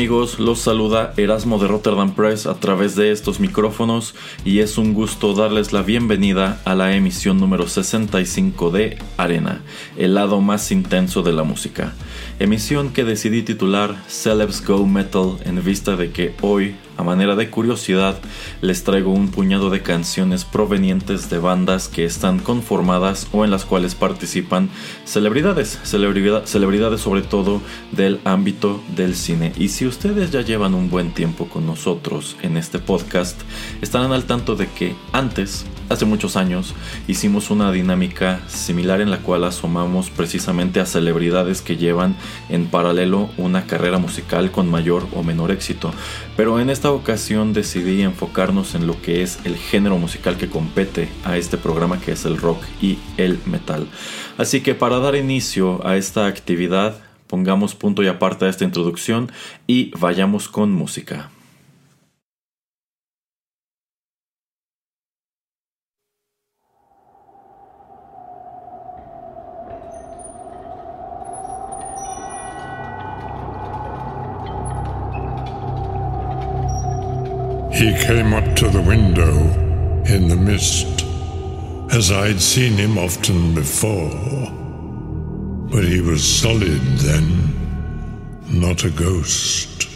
Amigos, los saluda Erasmo de Rotterdam Press a través de estos micrófonos y es un gusto darles la bienvenida a la emisión número 65 de Arena, el lado más intenso de la música. Emisión que decidí titular Celebs Go Metal en vista de que hoy a manera de curiosidad, les traigo un puñado de canciones provenientes de bandas que están conformadas o en las cuales participan celebridades, celebridades sobre todo del ámbito del cine. Y si ustedes ya llevan un buen tiempo con nosotros en este podcast, estarán al tanto de que antes, hace muchos años, hicimos una dinámica similar en la cual asomamos precisamente a celebridades que llevan en paralelo una carrera musical con mayor o menor éxito. Pero en esta ocasión decidí enfocarnos en lo que es el género musical que compete a este programa que es el rock y el metal. Así que para dar inicio a esta actividad, pongamos punto y aparte a esta introducción y vayamos con música. He came up to the window in the mist, as I'd seen him often before. But he was solid then, not a ghost.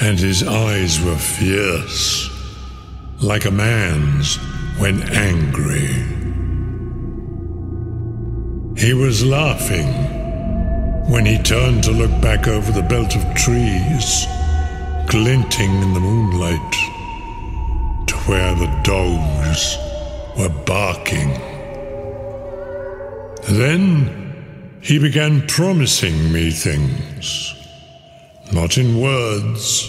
And his eyes were fierce, like a man's when angry. He was laughing when he turned to look back over the belt of trees glinting in the moonlight to where the dogs were barking. Then he began promising me things, not in words,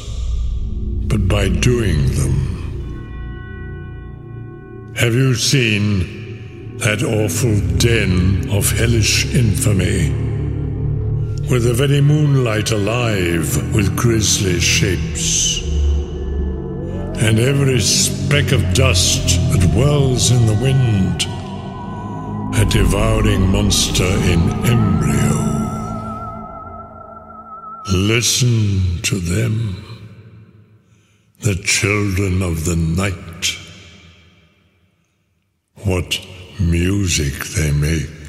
but by doing them. Have you seen that awful den of hellish infamy? With the very moonlight alive with grisly shapes. And every speck of dust that whirls in the wind, a devouring monster in embryo. Listen to them, the children of the night. What music they make.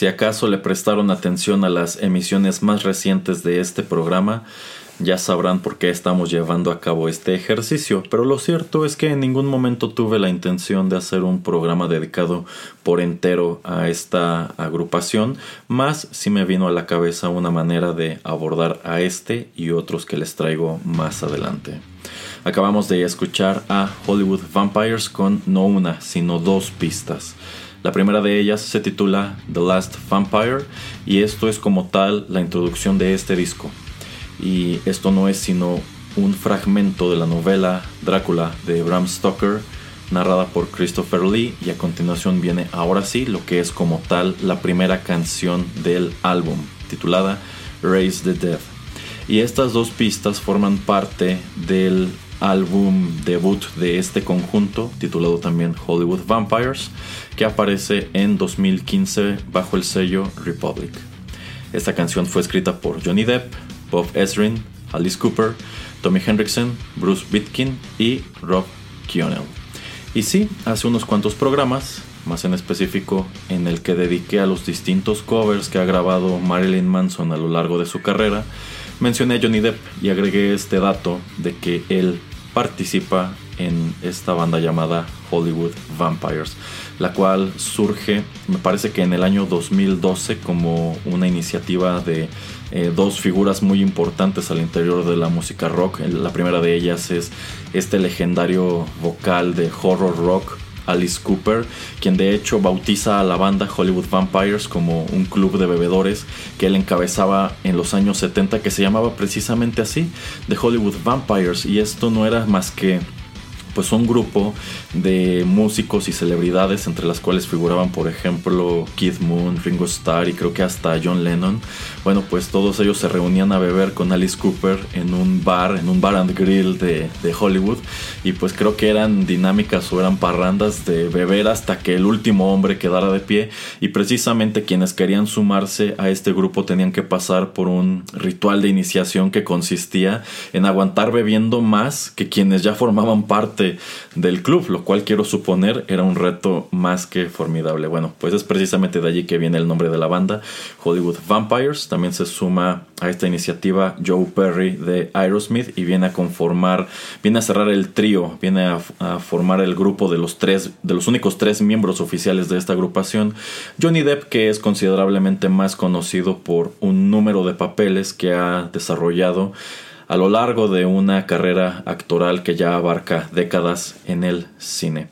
Si acaso le prestaron atención a las emisiones más recientes de este programa, ya sabrán por qué estamos llevando a cabo este ejercicio, pero lo cierto es que en ningún momento tuve la intención de hacer un programa dedicado por entero a esta agrupación, más si me vino a la cabeza una manera de abordar a este y otros que les traigo más adelante. Acabamos de escuchar a Hollywood Vampires con no una, sino dos pistas. La primera de ellas se titula The Last Vampire y esto es como tal la introducción de este disco. Y esto no es sino un fragmento de la novela Drácula de Bram Stoker narrada por Christopher Lee y a continuación viene ahora sí lo que es como tal la primera canción del álbum titulada Raise the Dead. Y estas dos pistas forman parte del álbum debut de este conjunto, titulado también Hollywood Vampires, que aparece en 2015 bajo el sello Republic. Esta canción fue escrita por Johnny Depp, Bob Ezrin, Alice Cooper, Tommy Hendrickson, Bruce Bitkin y Rob Kionel. Y sí, hace unos cuantos programas, más en específico en el que dediqué a los distintos covers que ha grabado Marilyn Manson a lo largo de su carrera, mencioné a Johnny Depp y agregué este dato de que él participa en esta banda llamada Hollywood Vampires, la cual surge, me parece que en el año 2012 como una iniciativa de eh, dos figuras muy importantes al interior de la música rock. La primera de ellas es este legendario vocal de horror rock Alice Cooper, quien de hecho bautiza a la banda Hollywood Vampires como un club de bebedores que él encabezaba en los años 70 que se llamaba precisamente así, The Hollywood Vampires, y esto no era más que pues un grupo de músicos y celebridades entre las cuales figuraban por ejemplo Keith Moon, Ringo Starr y creo que hasta John Lennon. Bueno, pues todos ellos se reunían a beber con Alice Cooper en un bar, en un bar and grill de, de Hollywood y pues creo que eran dinámicas o eran parrandas de beber hasta que el último hombre quedara de pie y precisamente quienes querían sumarse a este grupo tenían que pasar por un ritual de iniciación que consistía en aguantar bebiendo más que quienes ya formaban parte del club, lo cual quiero suponer era un reto más que formidable. Bueno, pues es precisamente de allí que viene el nombre de la banda, Hollywood Vampires. También se suma a esta iniciativa Joe Perry de Aerosmith y viene a conformar, viene a cerrar el trío, viene a, a formar el grupo de los tres, de los únicos tres miembros oficiales de esta agrupación. Johnny Depp, que es considerablemente más conocido por un número de papeles que ha desarrollado a lo largo de una carrera actoral que ya abarca décadas en el cine.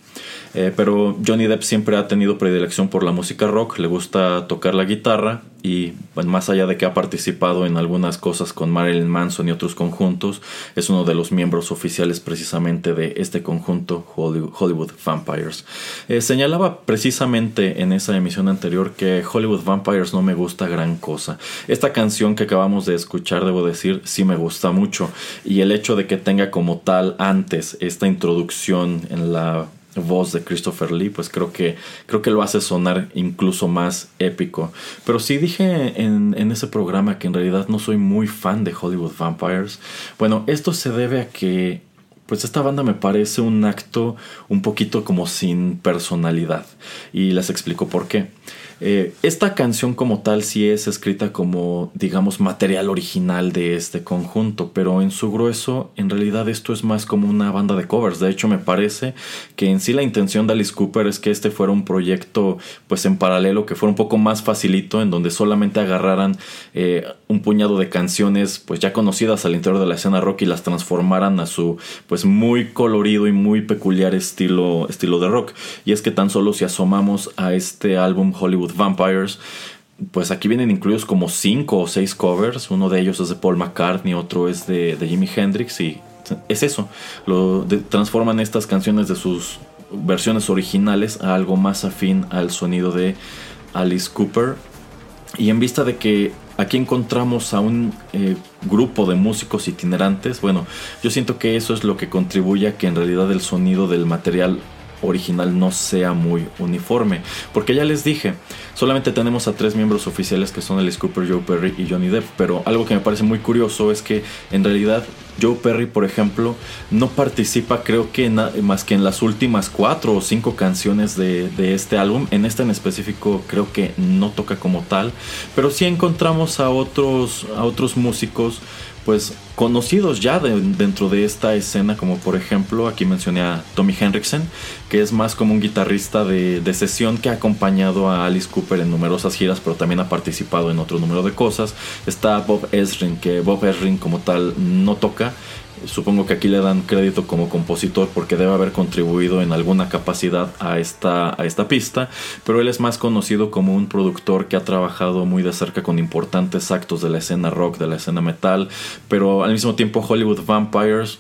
Eh, pero Johnny Depp siempre ha tenido predilección por la música rock, le gusta tocar la guitarra y más allá de que ha participado en algunas cosas con Marilyn Manson y otros conjuntos, es uno de los miembros oficiales precisamente de este conjunto Hollywood Vampires. Eh, señalaba precisamente en esa emisión anterior que Hollywood Vampires no me gusta gran cosa. Esta canción que acabamos de escuchar, debo decir, sí me gusta mucho y el hecho de que tenga como tal antes esta introducción en la voz de Christopher Lee, pues creo que, creo que lo hace sonar incluso más épico. Pero sí dije en, en, ese programa que en realidad no soy muy fan de Hollywood Vampires. Bueno, esto se debe a que pues esta banda me parece un acto un poquito como sin personalidad. Y les explico por qué. Eh, esta canción como tal sí es escrita como, digamos, material original de este conjunto, pero en su grueso, en realidad esto es más como una banda de covers. De hecho, me parece que en sí la intención de Alice Cooper es que este fuera un proyecto, pues en paralelo, que fuera un poco más facilito, en donde solamente agarraran eh, un puñado de canciones, pues ya conocidas al interior de la escena rock y las transformaran a su, pues muy colorido y muy peculiar estilo, estilo de rock. Y es que tan solo si asomamos a este álbum Hollywood Vampires, pues aquí vienen incluidos como cinco o seis covers. Uno de ellos es de Paul McCartney, otro es de, de Jimi Hendrix y es eso. Lo transforman estas canciones de sus versiones originales a algo más afín al sonido de Alice Cooper. Y en vista de que aquí encontramos a un eh, grupo de músicos itinerantes, bueno, yo siento que eso es lo que contribuye a que en realidad el sonido del material original no sea muy uniforme. Porque ya les dije, solamente tenemos a tres miembros oficiales que son Alice Cooper, Joe Perry y Johnny Depp. Pero algo que me parece muy curioso es que en realidad Joe Perry, por ejemplo, no participa creo que más que en las últimas cuatro o cinco canciones de, este álbum. En este en específico creo que no toca como tal. Pero sí encontramos a otros, a otros músicos pues conocidos ya dentro de esta escena, como por ejemplo aquí mencioné a Tommy Henriksen, que es más como un guitarrista de, de, sesión que ha acompañado a Alice Cooper en numerosas giras, pero también ha participado en otro número de cosas. Está Bob Ezrin, que Bob Ezrin como tal no toca, Supongo que aquí le dan crédito como compositor porque debe haber contribuido en alguna capacidad a esta, a esta pista, pero él es más conocido como un productor que ha trabajado muy de cerca con importantes actos de la escena rock, de la escena metal, pero al mismo tiempo Hollywood Vampires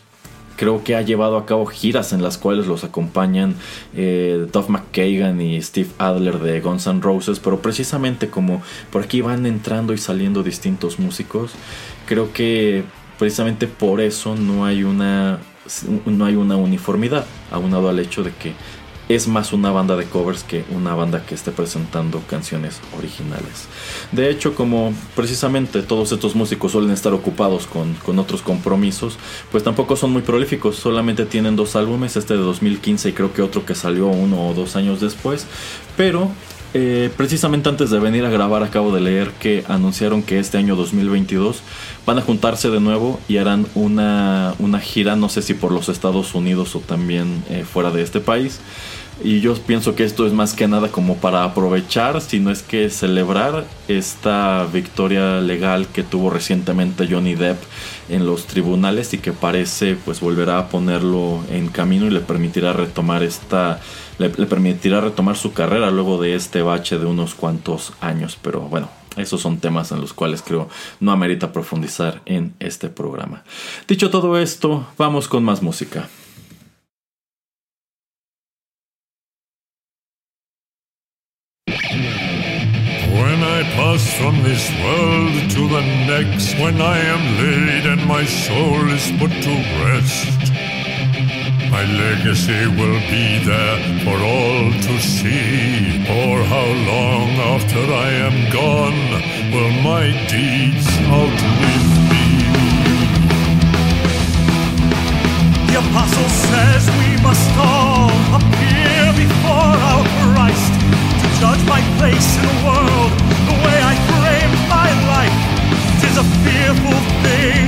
creo que ha llevado a cabo giras en las cuales los acompañan eh, Duff McKagan y Steve Adler de Guns N' Roses, pero precisamente como por aquí van entrando y saliendo distintos músicos, creo que precisamente por eso no hay una no hay una uniformidad, aunado al hecho de que es más una banda de covers que una banda que esté presentando canciones originales. De hecho, como precisamente todos estos músicos suelen estar ocupados con, con, otros compromisos, pues tampoco son muy prolíficos, solamente tienen dos álbumes, este de 2015 y creo que otro que salió uno o dos años después, pero eh, precisamente antes de venir a grabar acabo de leer que anunciaron que este año 2022 van a juntarse de nuevo y harán una, una gira, no sé si por los Estados Unidos o también eh, fuera de este país. Y yo pienso que esto es más que nada como para aprovechar, si no es que celebrar esta victoria legal que tuvo recientemente Johnny Depp en los tribunales y que parece pues volverá a ponerlo en camino y le permitirá retomar esta le, permitirá retomar su carrera luego de este bache de unos cuantos años, pero bueno, esos son temas en los cuales creo no amerita profundizar en este programa. Dicho todo esto, vamos con más música. My legacy will be there for all to see. Or how long after I am gone will my deeds outlive me? The apostle says we must all appear before our Christ to judge my place in the world, the way I framed my life. It is a fearful thing.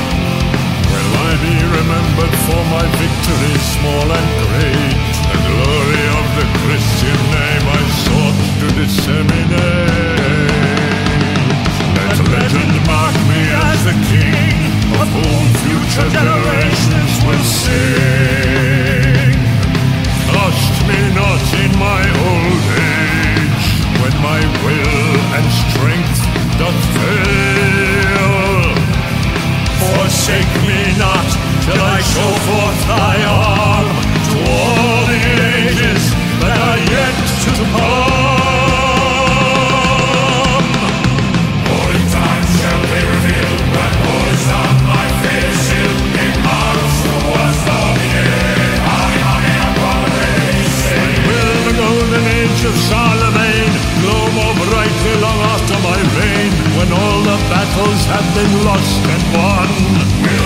be remembered for my victories, small and great. The glory of the Christian name I sought to disseminate. Let legend mark me as the king of whom future generations will sing. Lost me not in my old age, when my will and strength doth fail. Forsake me not till I show forth thy arm to all the ages that are yet to come. battles have been lost and won.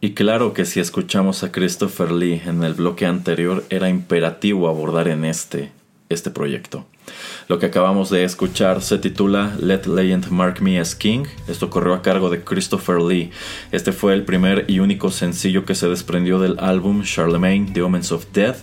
Y claro que si escuchamos a Christopher Lee en el bloque anterior, era imperativo abordar en este este proyecto. Lo que acabamos de escuchar se titula Let Legend Mark Me as King. Esto corrió a cargo de Christopher Lee. Este fue el primer y único sencillo que se desprendió del álbum Charlemagne, The Omens of Death,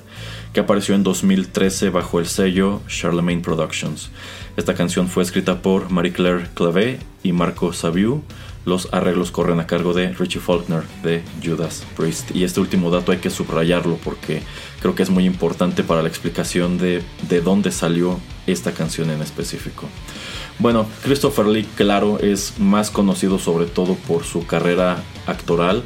que apareció en 2013 bajo el sello Charlemagne Productions. Esta canción fue escrita por Marie-Claire Clavé y Marco Saviu los arreglos corren a cargo de Richie Faulkner de Judas Priest. Y este último dato hay que subrayarlo porque creo que es muy importante para la explicación de, de dónde salió esta canción en específico. Bueno, Christopher Lee, claro, es más conocido sobre todo por su carrera actoral,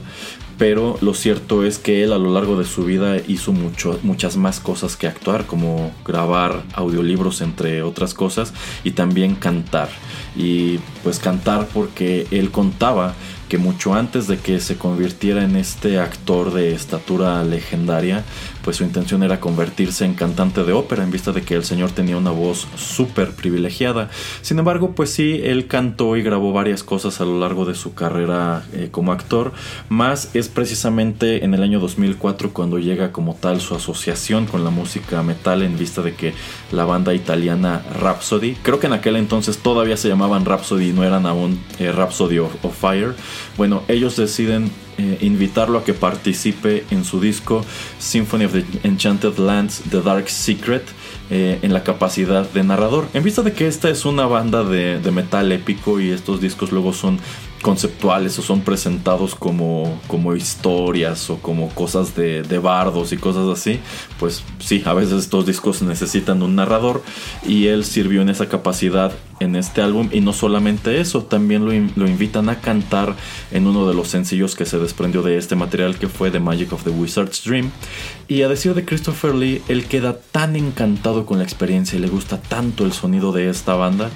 pero lo cierto es que él a lo largo de su vida hizo mucho, muchas más cosas que actuar, como grabar audiolibros entre otras cosas y también cantar. Y pues cantar porque él contaba que mucho antes de que se convirtiera en este actor de estatura legendaria, pues su intención era convertirse en cantante de ópera en vista de que el señor tenía una voz súper privilegiada. Sin embargo, pues sí, él cantó y grabó varias cosas a lo largo de su carrera eh, como actor, más es precisamente en el año 2004 cuando llega como tal su asociación con la música metal en vista de que la banda italiana Rhapsody, creo que en aquel entonces todavía se llamaban Rhapsody y no eran aún eh, Rhapsody of Fire, bueno, ellos deciden eh, invitarlo a que participe en su disco Symphony of the Enchanted Lands, The Dark Secret, eh, en la capacidad de narrador. En vista de que esta es una banda de, de metal épico y estos discos luego son conceptuales o son presentados como, como historias o como cosas de, de, bardos y cosas así, pues sí, a veces estos discos necesitan un narrador y él sirvió en esa capacidad en este álbum. Y no solamente eso, también lo, lo invitan a cantar en uno de los sencillos que se desprendió de este material que fue The Magic of the Wizard's Dream. Y a decir de Christopher Lee, él queda tan encantado con la experiencia y le gusta tanto el sonido de esta banda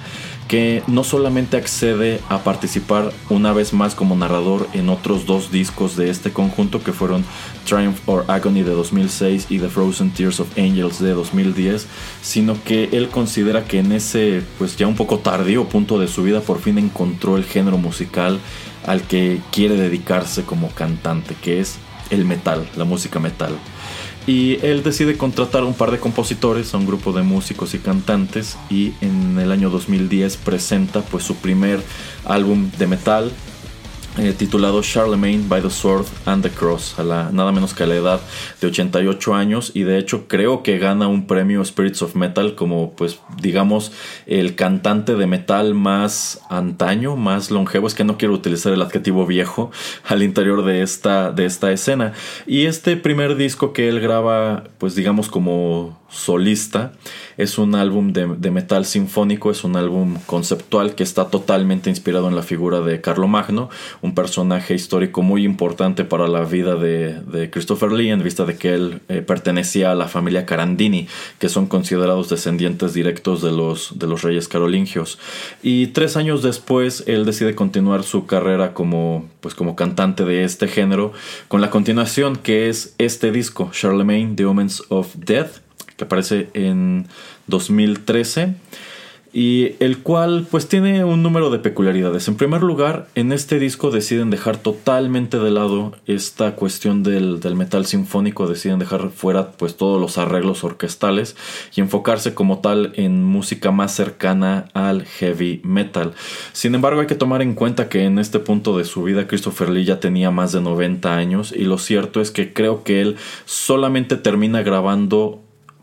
que no solamente accede a participar una vez más como narrador en otros dos discos de este conjunto que fueron Triumph or Agony de 2006 y The Frozen Tears of Angels de 2010, sino que él considera que en ese pues ya un poco tardío punto de su vida por fin encontró el género musical al que quiere dedicarse como cantante, que es el metal, la música metal. Y él decide contratar un par de compositores, a un grupo de músicos y cantantes, y en el año 2010 presenta pues su primer álbum de metal eh, titulado Charlemagne by the Sword and the Cross, a la, nada menos que a la edad de 88 años y de hecho creo que gana un premio Spirits of Metal como pues digamos el cantante de metal más antaño, más longevo, es que no quiero utilizar el adjetivo viejo al interior de esta, de esta escena. Y este primer disco que él graba pues digamos como solista. Es un álbum de, metal sinfónico, es un álbum conceptual que está totalmente inspirado en la figura de Carlo Magno, un personaje histórico muy importante para la vida de, Christopher Lee, en vista de que él eh, pertenecía a la familia Carandini, que son considerados descendientes directos de los, de los reyes carolingios. Y tres años después, él decide continuar su carrera como, pues, como cantante de este género, con la continuación que es este disco, Charlemagne, The Omens of Death aparece en 2013 y el cual pues tiene un número de peculiaridades. En primer lugar, en este disco deciden dejar totalmente de lado esta cuestión del, del, metal sinfónico, deciden dejar fuera pues todos los arreglos orquestales y enfocarse como tal en música más cercana al heavy metal. Sin embargo, hay que tomar en cuenta que en este punto de su vida Christopher Lee ya tenía más de 90 años y lo cierto es que creo que él solamente termina grabando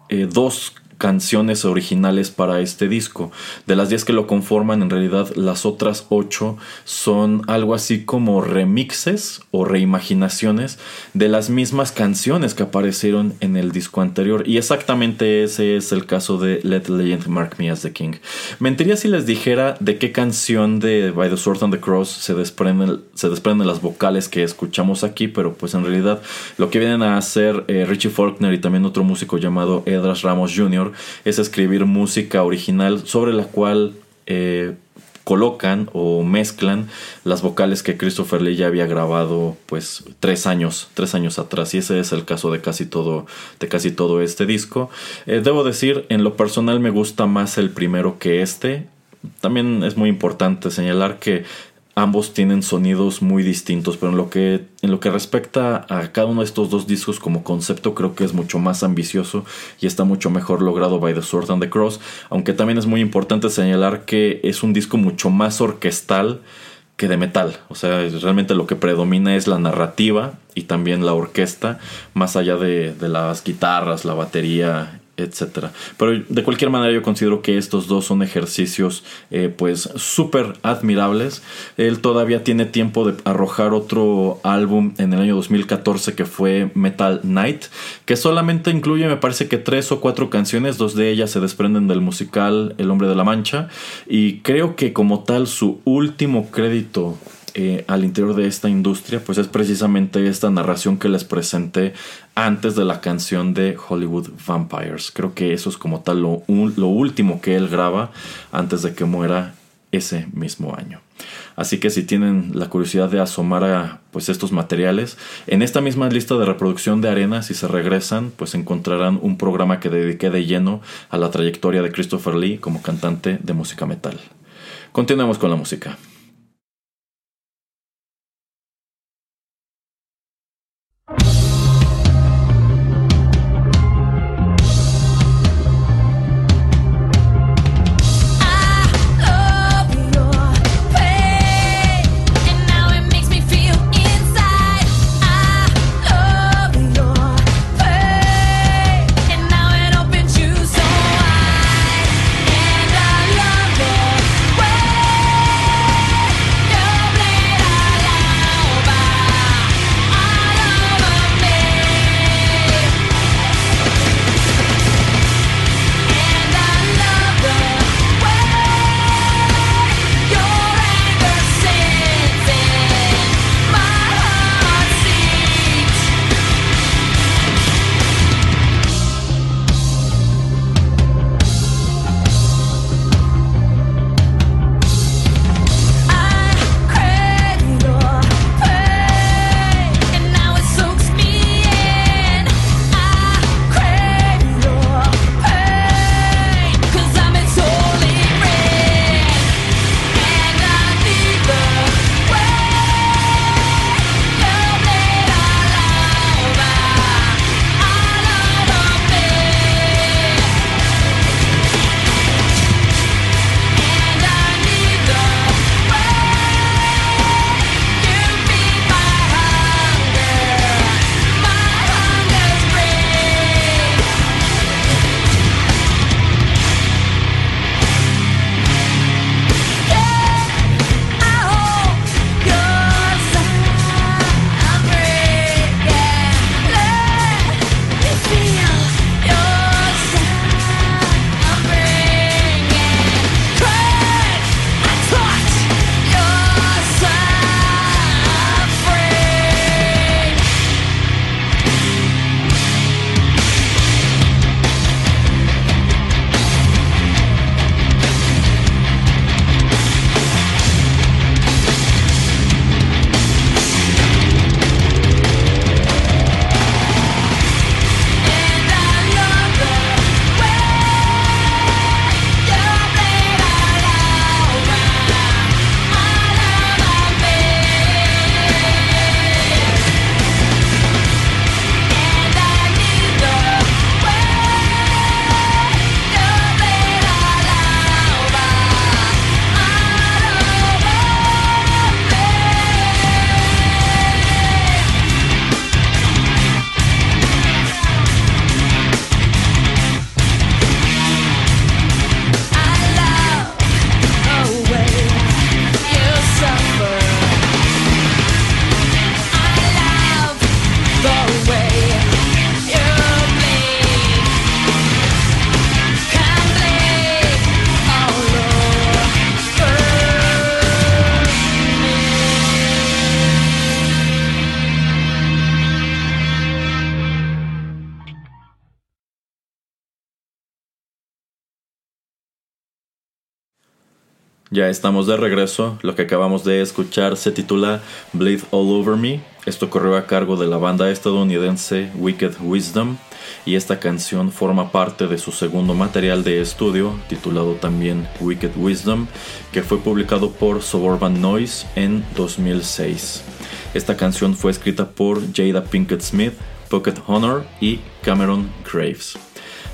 eh, dos canciones originales para este disco. De las 10 que lo conforman, en realidad las otras 8 son algo así como remixes o reimaginaciones de las mismas canciones que aparecieron en el disco anterior. Y exactamente ese es el caso de Let the Legend Mark Me as the King. Mentiría si les dijera de qué canción de By the Sword and the Cross se desprenden, se desprenden las vocales que escuchamos aquí, pero pues en realidad lo que vienen a hacer eh, Richie Faulkner y también otro músico llamado Edras Ramos Jr es escribir música original sobre la cual eh, colocan o mezclan las vocales que Christopher Lee ya había grabado pues tres años, tres años atrás y ese es el caso de casi todo, de casi todo este disco. Eh, debo decir, en lo personal me gusta más el primero que este. También es muy importante señalar que ambos tienen sonidos muy distintos, pero en lo que en lo que respecta a cada uno de estos dos discos como concepto creo que es mucho más ambicioso y está mucho mejor logrado by The Sword and the Cross, aunque también es muy importante señalar que es un disco mucho más orquestal que de metal. O sea, realmente lo que predomina es la narrativa y también la orquesta, más allá de, de las guitarras, la batería etcétera. Pero de cualquier manera yo considero que estos dos son ejercicios eh, pues súper admirables. Él todavía tiene tiempo de arrojar otro álbum en el año 2014 que fue Metal Night, que solamente incluye me parece que tres o cuatro canciones, dos de ellas se desprenden del musical El hombre de la mancha y creo que como tal su último crédito eh, al interior de esta industria, pues es precisamente esta narración que les presenté antes de la canción de Hollywood Vampires. Creo que eso es como tal lo, último que él graba antes de que muera ese mismo año. Así que si tienen la curiosidad de asomar a pues estos materiales, en esta misma lista de reproducción de Arena, si se regresan, pues encontrarán un programa que dediqué de lleno a la trayectoria de Christopher Lee como cantante de música metal. Continuemos con la música. Ya estamos de regreso. Lo que acabamos de escuchar se titula Bleed All Over Me. Esto corrió a cargo de la banda estadounidense Wicked Wisdom y esta canción forma parte de su segundo material de estudio titulado también Wicked Wisdom que fue publicado por Suburban Noise en 2006. Esta canción fue escrita por Jada Pinkett Smith, Pocket Honor y Cameron Graves.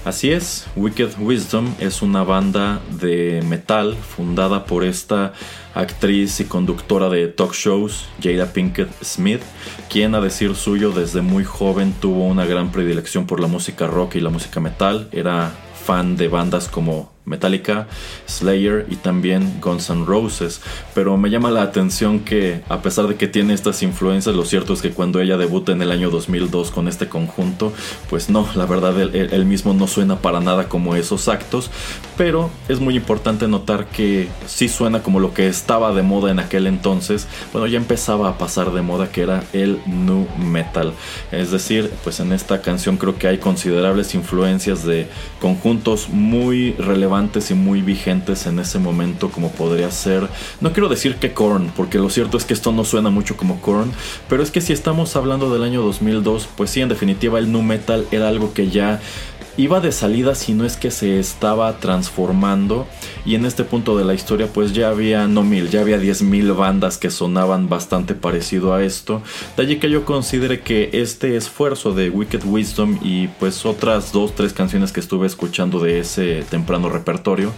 Así es, Wicked Wisdom es una banda de metal fundada por esta actriz y conductora de talk shows, Jada Pinkett Smith, quien a decir suyo desde muy joven tuvo una gran predilección por la música rock y la música metal, era fan de bandas como Metallica, Slayer y también Guns N' Roses. Pero me llama la atención que a pesar de que tiene estas influencias, lo cierto es que cuando ella debuta en el año 2002 con este conjunto, pues no, la verdad él, mismo no suena para nada como esos actos. Pero es muy importante notar que sí suena como lo que estaba de moda en aquel entonces. Bueno, ya empezaba a pasar de moda que era el nu metal. Es decir, pues en esta canción creo que hay considerables influencias de conjuntos muy relevantes y muy vigentes en ese momento como podría ser, no quiero decir que Korn, porque lo cierto es que esto no suena mucho como Korn, pero es que si estamos hablando del año 2002, pues sí, en definitiva el nu metal era algo que ya iba de salida si no es que se estaba transformando. Y en este punto de la historia pues ya había no mil, ya había diez mil bandas que sonaban bastante parecido a esto. De allí que yo considere que este esfuerzo de Wicked Wisdom y pues otras dos, tres canciones que estuve escuchando de ese temprano repertorio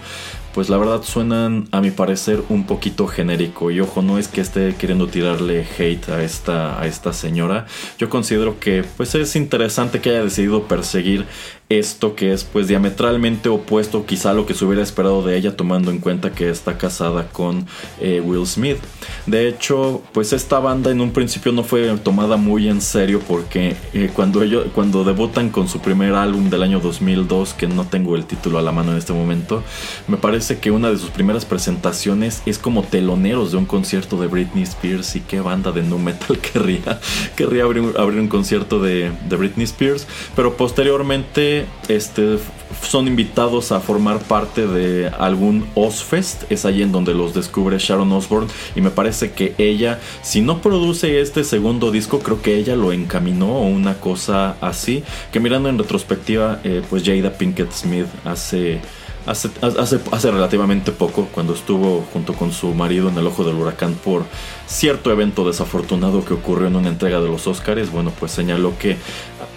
pues la verdad suenan a mi parecer un poquito genérico. Y ojo no es que esté queriendo tirarle hate a esta a esta señora. Yo considero que pues es interesante que haya decidido perseguir esto que es pues diametralmente opuesto quizá a lo que se hubiera esperado de ella tomando en cuenta que está casada con eh, Will Smith. De hecho pues esta banda en un principio no fue tomada muy en serio porque eh, cuando ellos cuando debutan con su primer álbum del año 2002 que no tengo el título a la mano en este momento me parece que una de sus primeras presentaciones es como teloneros de un concierto de Britney Spears y qué banda de nu metal querría querría abrir, un concierto de Britney Spears pero posteriormente este, son invitados a formar parte de algún Ozfest. Es ahí en donde los descubre Sharon Osbourne. Y me parece que ella, si no produce este segundo disco, creo que ella lo encaminó o una cosa así. Que mirando en retrospectiva, eh, pues Jada Pinkett Smith hace Hace, hace, relativamente poco, cuando estuvo junto con su marido en el ojo del huracán por cierto evento desafortunado que ocurrió en una entrega de los Oscars, bueno, pues señaló que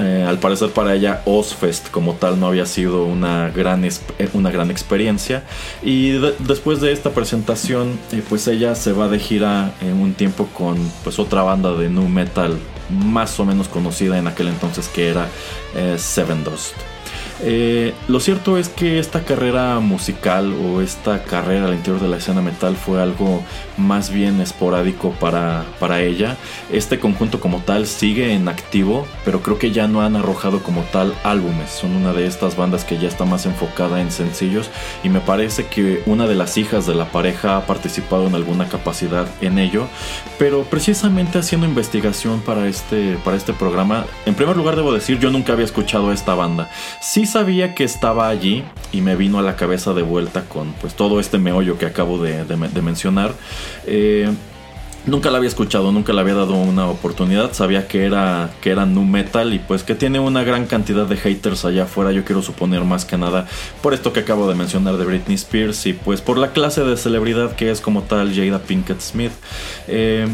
eh, al parecer para ella Ozfest como tal no había sido una gran, eh, una gran experiencia. Y después de esta presentación, eh, pues ella se va de gira en un tiempo con pues otra banda de nu metal más o menos conocida en aquel entonces que era Seven Dust. Eh, lo cierto es que esta carrera musical o esta carrera al interior de la escena metal fue algo más bien esporádico para, para ella. Este conjunto como tal sigue en activo, pero creo que ya no han arrojado como tal álbumes. Son una de estas bandas que ya está más enfocada en sencillos y me parece que una de las hijas de la pareja ha participado en alguna capacidad en ello. Pero precisamente haciendo investigación para este, para este programa, en primer lugar debo decir yo nunca había escuchado esta banda. Sí sabía que estaba allí y me vino a la cabeza de vuelta con pues todo este meollo que acabo de, mencionar. Eh, nunca la había escuchado, nunca le había dado una oportunidad. Sabía que era, que era nu metal y pues que tiene una gran cantidad de haters allá afuera. Yo quiero suponer más que nada por esto que acabo de mencionar de Britney Spears y pues por la clase de celebridad que es como tal Jada Pinkett Smith. Eh,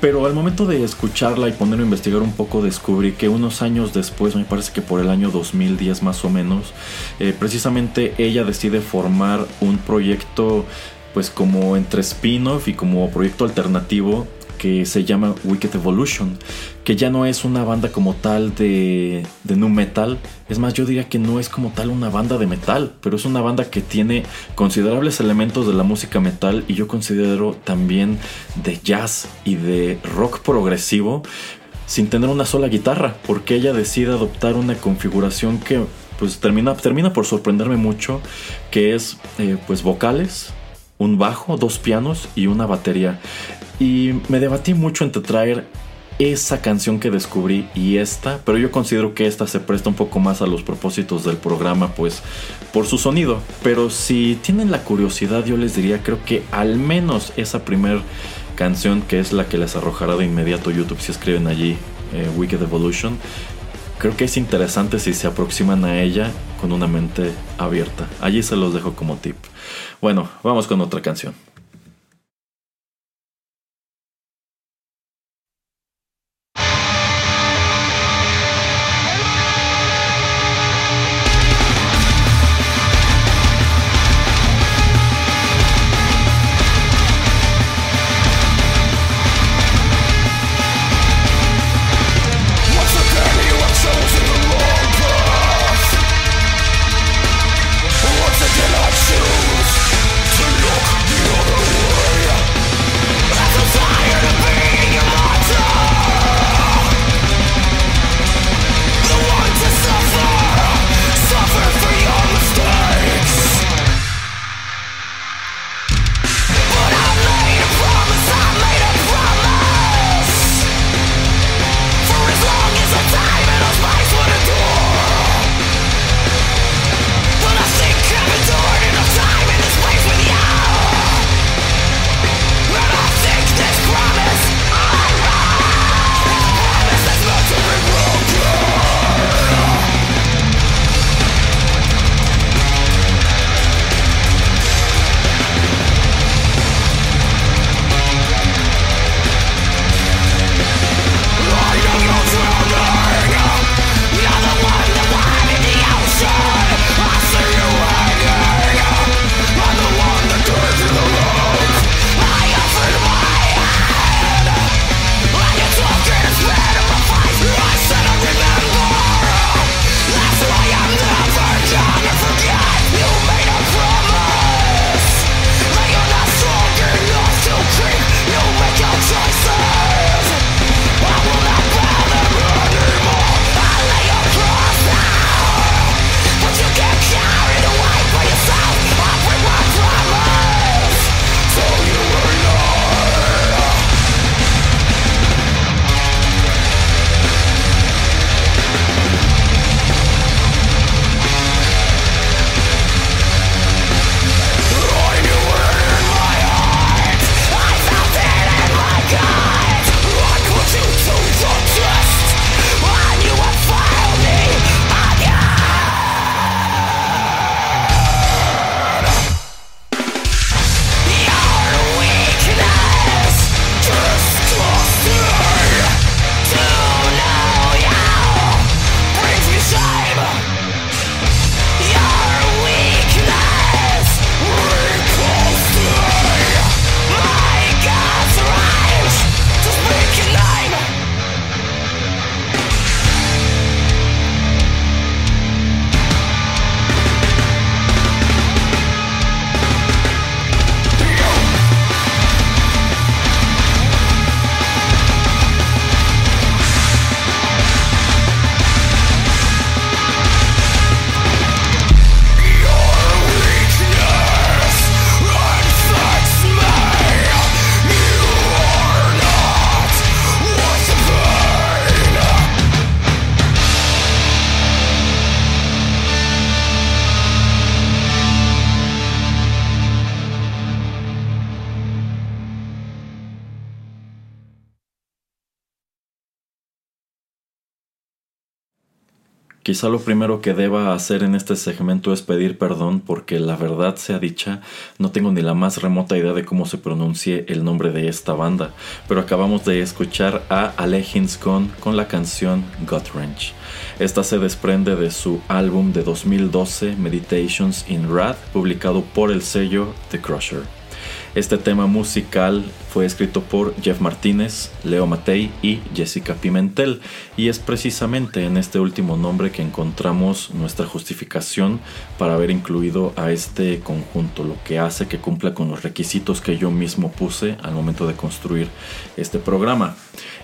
pero al momento de escucharla y ponerme a investigar un poco, descubrí que unos años después, me parece que por el año 2010 más o menos, eh, precisamente ella decide formar un proyecto pues como entre spin-off y como proyecto alternativo que se llama Wicked Evolution, que ya no es una banda como tal de, de nu metal, es más yo diría que no es como tal una banda de metal, pero es una banda que tiene considerables elementos de la música metal y yo considero también de jazz y de rock progresivo sin tener una sola guitarra, porque ella decide adoptar una configuración que pues termina, termina por sorprenderme mucho, que es eh, pues vocales, un bajo, dos pianos y una batería. Y me debatí mucho entre traer esa canción que descubrí y esta, pero yo considero que esta se presta un poco más a los propósitos del programa, pues por su sonido. Pero si tienen la curiosidad, yo les diría, creo que al menos esa primer canción, que es la que les arrojará de inmediato YouTube si escriben allí eh, Wicked Evolution, creo que es interesante si se aproximan a ella con una mente abierta. Allí se los dejo como tip. Bueno, vamos con otra canción. Quizá lo primero que deba hacer en este segmento es pedir perdón porque la verdad sea dicha, no tengo ni la más remota idea de cómo se pronuncie el nombre de esta banda, pero acabamos de escuchar a Ale Hinscon con la canción Gutwrench. Esta se desprende de su álbum de 2012 Meditations in Wrath, publicado por el sello The Crusher. Este tema musical fue escrito por Jeff Martínez, Leo Matei y Jessica Pimentel, y es precisamente en este último nombre que encontramos nuestra justificación para haber incluido a este conjunto, lo que hace que cumpla con los requisitos que yo mismo puse al momento de construir este programa.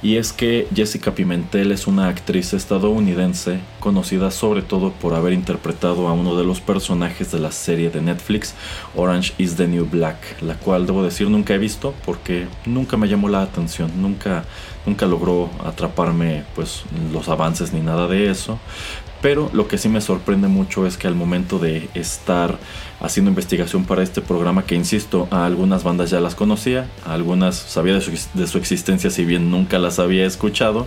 Y es que Jessica Pimentel es una actriz estadounidense conocida sobre todo por haber interpretado a uno de los personajes de la serie de Netflix Orange is the New Black, la cual debo decir nunca he visto porque nunca me llamó la atención, nunca, nunca logró atraparme pues los avances ni nada de eso. Pero lo que sí me sorprende mucho es que al momento de estar haciendo investigación para este programa, que insisto, a algunas bandas ya las conocía, a algunas sabía de su, de su existencia si bien nunca las había escuchado,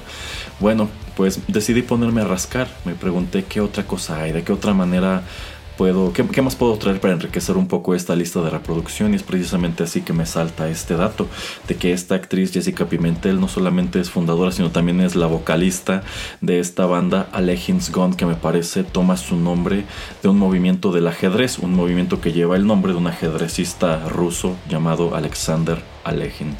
bueno, pues decidí ponerme a rascar, me pregunté qué otra cosa hay, de qué otra manera puedo, qué, más puedo traer para enriquecer un poco esta lista de reproducción? Y es precisamente así que me salta este dato de que esta actriz Jessica Pimentel no solamente es fundadora, sino también es la vocalista de esta banda Alejins Gone, que me parece toma su nombre de un movimiento del ajedrez, un movimiento que lleva el nombre de un ajedrecista ruso llamado Alexander Alejin.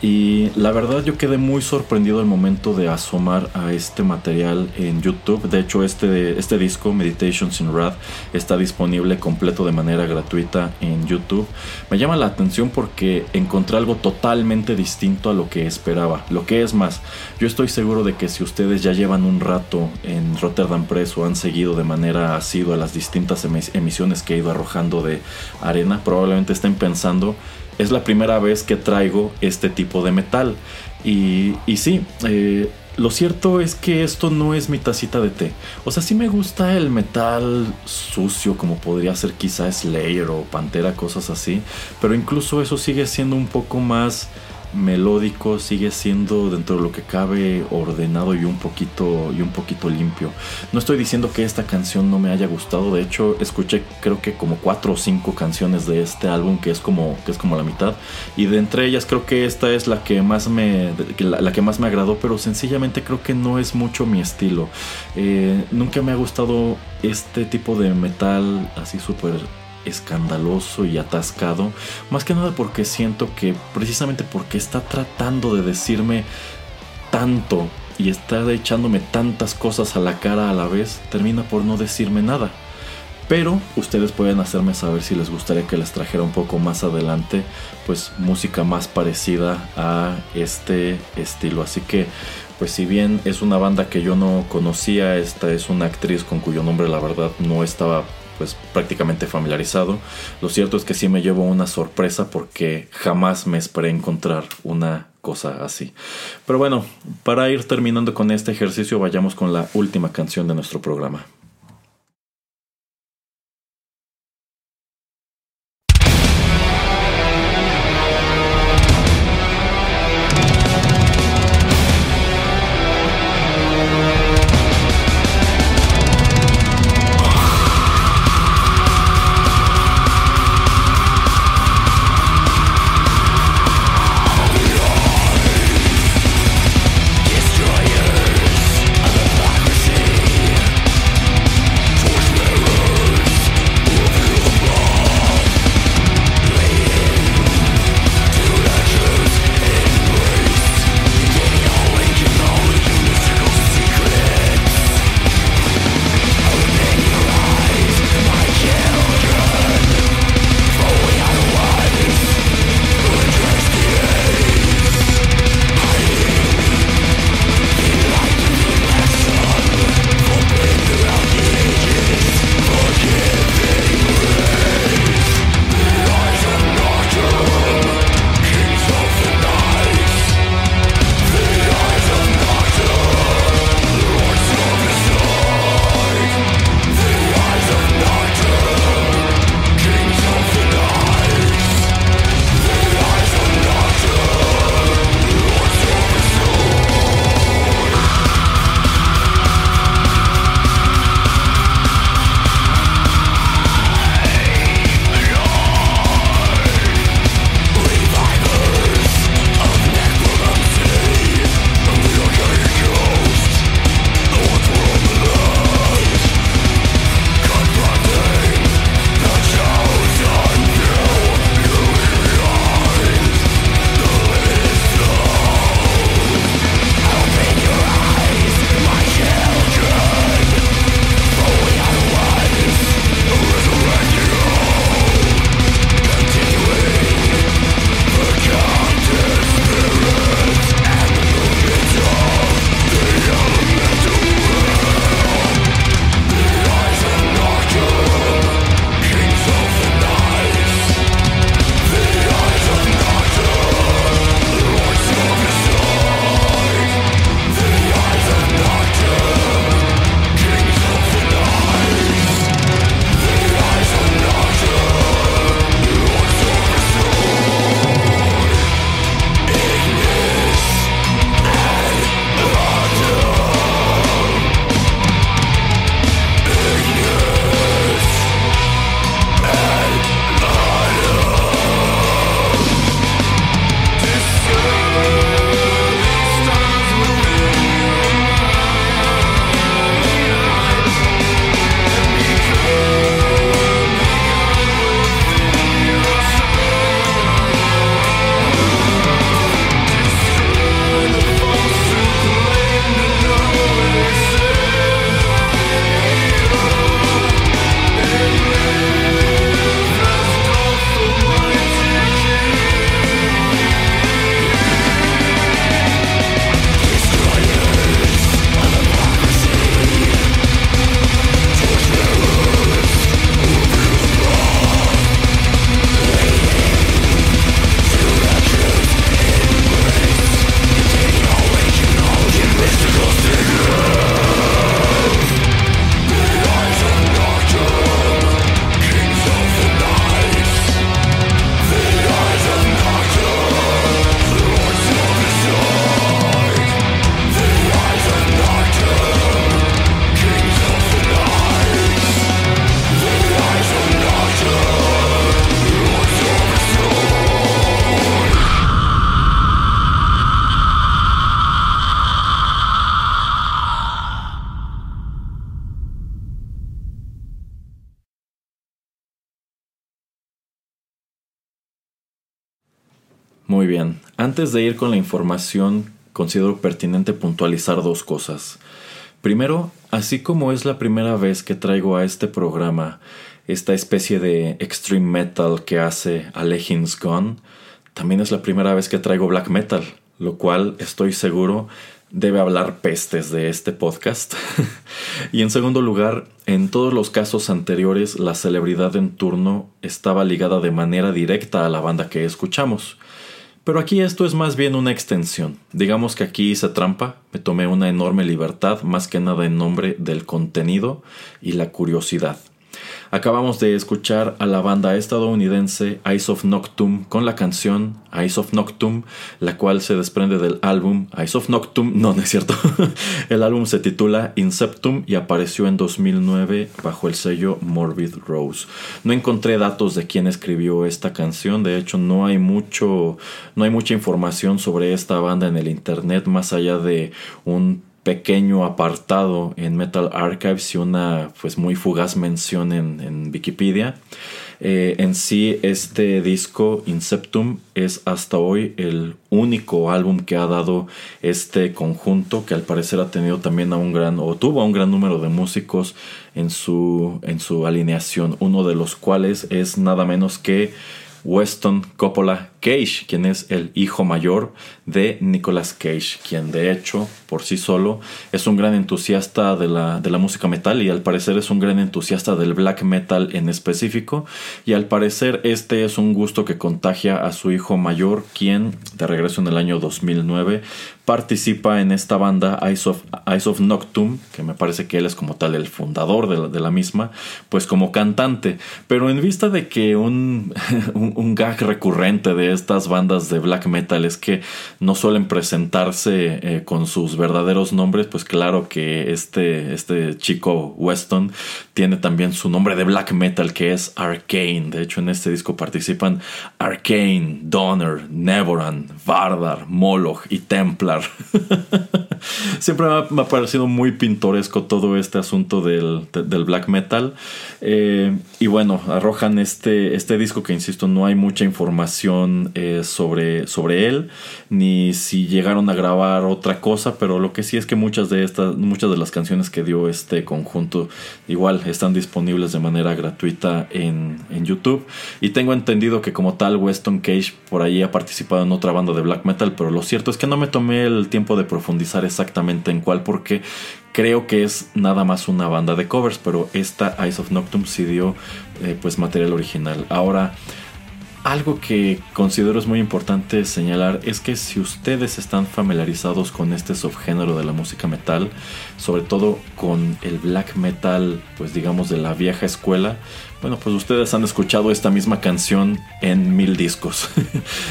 Y la verdad yo quedé muy sorprendido al momento de asomar a este material en YouTube. De hecho, este, este disco, Meditations in Wrath, está disponible completo de manera gratuita en YouTube. Me llama la atención porque encontré algo totalmente distinto a lo que esperaba. Lo que es más, yo estoy seguro de que si ustedes ya llevan un rato en Rotterdam Press o han seguido de manera asidua las distintas emisiones que he ido arrojando de arena, probablemente estén pensando es la primera vez que traigo este tipo de metal. Y, y sí, eh, lo cierto es que esto no es mi tacita de té. O sea, sí me gusta el metal sucio, como podría ser quizá Slayer o Pantera, cosas así. Pero incluso eso sigue siendo un poco más melódico, sigue siendo dentro de lo que cabe ordenado y un poquito y un poquito limpio. No estoy diciendo que esta canción no me haya gustado, de hecho escuché creo que como cuatro o cinco canciones de este álbum que es como que es como la mitad y de entre ellas creo que esta es la que más me la, que más me agradó, pero sencillamente creo que no es mucho mi estilo. Eh, nunca me ha gustado este tipo de metal así súper escandaloso y atascado, más que nada porque siento que precisamente porque está tratando de decirme tanto y está echándome tantas cosas a la cara a la vez, termina por no decirme nada. Pero ustedes pueden hacerme saber si les gustaría que les trajera un poco más adelante, pues música más parecida a este estilo. Así que, pues si bien es una banda que yo no conocía, esta es una actriz con cuyo nombre la verdad no estaba pues prácticamente familiarizado. Lo cierto es que sí me llevo una sorpresa porque jamás me esperé encontrar una cosa así. Pero bueno, para ir terminando con este ejercicio, vayamos con la última canción de nuestro programa. De ir con la información, considero pertinente puntualizar dos cosas. Primero, así como es la primera vez que traigo a este programa esta especie de extreme metal que hace Alejins Gone, también es la primera vez que traigo black metal, lo cual estoy seguro debe hablar pestes de este podcast. y en segundo lugar, en todos los casos anteriores, la celebridad en turno estaba ligada de manera directa a la banda que escuchamos. Pero aquí esto es más bien una extensión. Digamos que aquí hice trampa, me tomé una enorme libertad, más que nada en nombre del contenido y la curiosidad. Acabamos de escuchar a la banda estadounidense Eyes of Noctum con la canción Eyes of Noctum, la cual se desprende del álbum Eyes of Noctum, no, no es cierto. el álbum se titula Inceptum y apareció en 2009 bajo el sello Morbid Rose. No encontré datos de quién escribió esta canción, de hecho no hay mucho no hay mucha información sobre esta banda en el internet más allá de un pequeño apartado en Metal Archives y una pues muy fugaz mención en, Wikipedia. Eh, en sí, este disco Inceptum es hasta hoy el único álbum que ha dado este conjunto, que al parecer ha tenido también a un gran, o tuvo a un gran número de músicos en su, en su alineación, uno de los cuales es nada menos que Weston Coppola Cage, quien es el hijo mayor de Nicolas Cage, quien de hecho por sí solo es un gran entusiasta de la, de la, música metal y al parecer es un gran entusiasta del black metal en específico y al parecer este es un gusto que contagia a su hijo mayor, quien de regreso en el año 2009 participa en esta banda Eyes of, of Noctum, que me parece que él es como tal el fundador de la, misma, pues como cantante. Pero en vista de que un, un, gag recurrente de estas bandas de black metal es que no suelen presentarse eh, con sus verdaderos nombres, pues claro que este, este chico Weston tiene también su nombre de black metal que es Arcane. De hecho, en este disco participan Arcane, Donner, Nevoran, Vardar, Moloch y Templar Siempre me ha, parecido muy pintoresco todo este asunto del, black metal. Eh, y bueno, arrojan este, este disco que, insisto, no hay mucha información eh, sobre, sobre él, ni si llegaron a grabar otra cosa, pero lo que sí es que muchas de, estas, muchas de las canciones que dio este conjunto igual están disponibles de manera gratuita en, en YouTube. Y tengo entendido que como tal Weston Cage por ahí ha participado en otra banda de black metal, pero lo cierto es que no me tomé el tiempo de profundizar exactamente en cuál, porque creo que es nada más una banda de covers, pero esta Eyes of Noctum sí dio eh, pues material original. Ahora, algo que considero es muy importante señalar es que si ustedes están familiarizados con este subgénero de la música metal, sobre todo con el black metal, pues digamos de la vieja escuela, bueno, pues ustedes han escuchado esta misma canción en mil discos.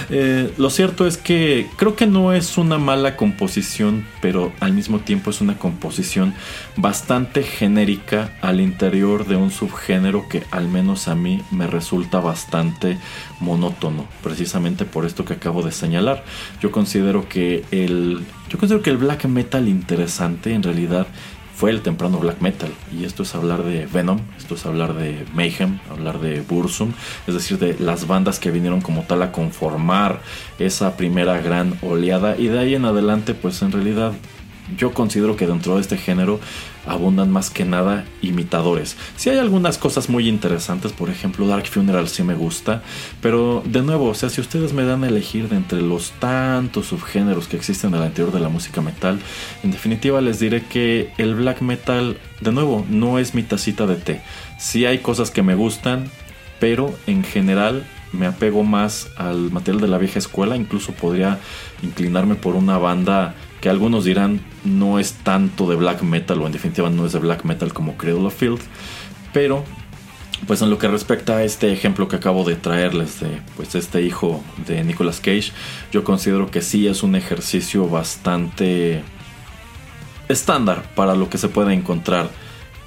Eh, lo cierto es que creo que no es una mala composición, pero al mismo tiempo es una composición bastante genérica al interior de un subgénero que al menos a mí me resulta bastante monótono, precisamente por esto que acabo de señalar. Yo considero que el yo considero que el black metal interesante en realidad fue el temprano black metal. Y esto es hablar de Venom, esto es hablar de Mayhem, hablar de Bursum, es decir, de las bandas que vinieron como tal a conformar esa primera gran oleada. Y de ahí en adelante, pues en realidad yo considero que dentro de este género abundan más que nada imitadores. Si hay algunas cosas muy interesantes, por ejemplo Dark Funeral sí me gusta, pero de nuevo, o sea, si ustedes me dan a elegir de entre los tantos subgéneros que existen al interior de la música metal, en definitiva les diré que el black metal, de nuevo, no es mi tacita de té. Sí hay cosas que me gustan, pero en general me apego más al material de la vieja escuela, incluso podría inclinarme por una banda que algunos dirán no es tanto de black metal o en definitiva no es de black metal como Cradle of Field, pero pues en lo que respecta a este ejemplo que acabo de traerles de pues este hijo de Nicolas Cage, yo considero que sí es un ejercicio bastante estándar para lo que se puede encontrar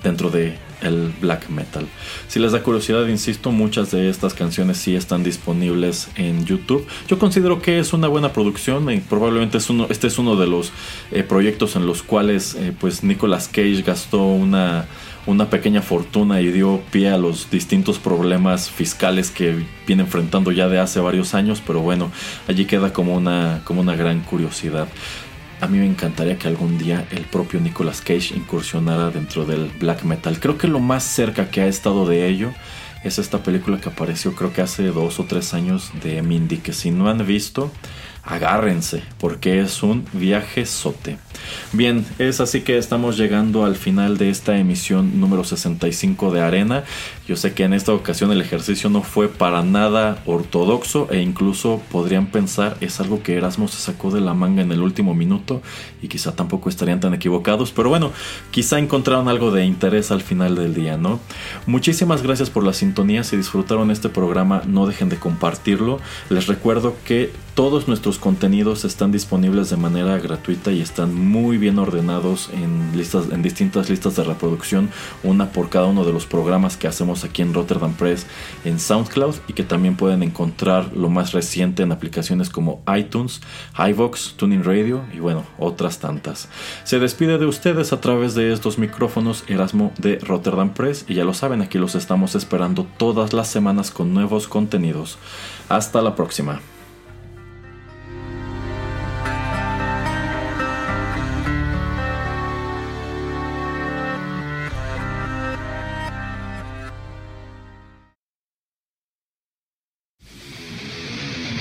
dentro de el black metal. Si les da curiosidad, insisto, muchas de estas canciones sí están disponibles en YouTube. Yo considero que es una buena producción y probablemente este es uno de los eh, proyectos en los cuales eh, pues Nicolas Cage gastó una una pequeña fortuna y dio pie a los distintos problemas fiscales que viene enfrentando ya de hace varios años, pero bueno, allí queda como una, como una gran curiosidad. A mí me encantaría que algún día el propio Nicolas Cage incursionara dentro del black metal. Creo que lo más cerca que ha estado de ello es esta película que apareció creo que hace dos o tres años de Mindy, que si no han visto, agárrense, porque es un viaje sote. Bien, es así que estamos llegando al final de esta emisión número 65 de Arena. Yo sé que en esta ocasión el ejercicio no fue para nada ortodoxo e incluso podrían pensar es algo que Erasmo se sacó de la manga en el último minuto y quizá tampoco estarían tan equivocados, pero bueno, quizá encontraron algo de interés al final del día, ¿no? Muchísimas gracias por la sintonía, si disfrutaron este programa no dejen de compartirlo. Les recuerdo que todos nuestros contenidos están disponibles de manera gratuita y están muy bien ordenados en, listas, en distintas listas de reproducción, una por cada uno de los programas que hacemos aquí en Rotterdam Press en SoundCloud y que también pueden encontrar lo más reciente en aplicaciones como iTunes, iVox, Tuning Radio y bueno, otras tantas. Se despide de ustedes a través de estos micrófonos Erasmo de Rotterdam Press y ya lo saben, aquí los estamos esperando todas las semanas con nuevos contenidos. Hasta la próxima.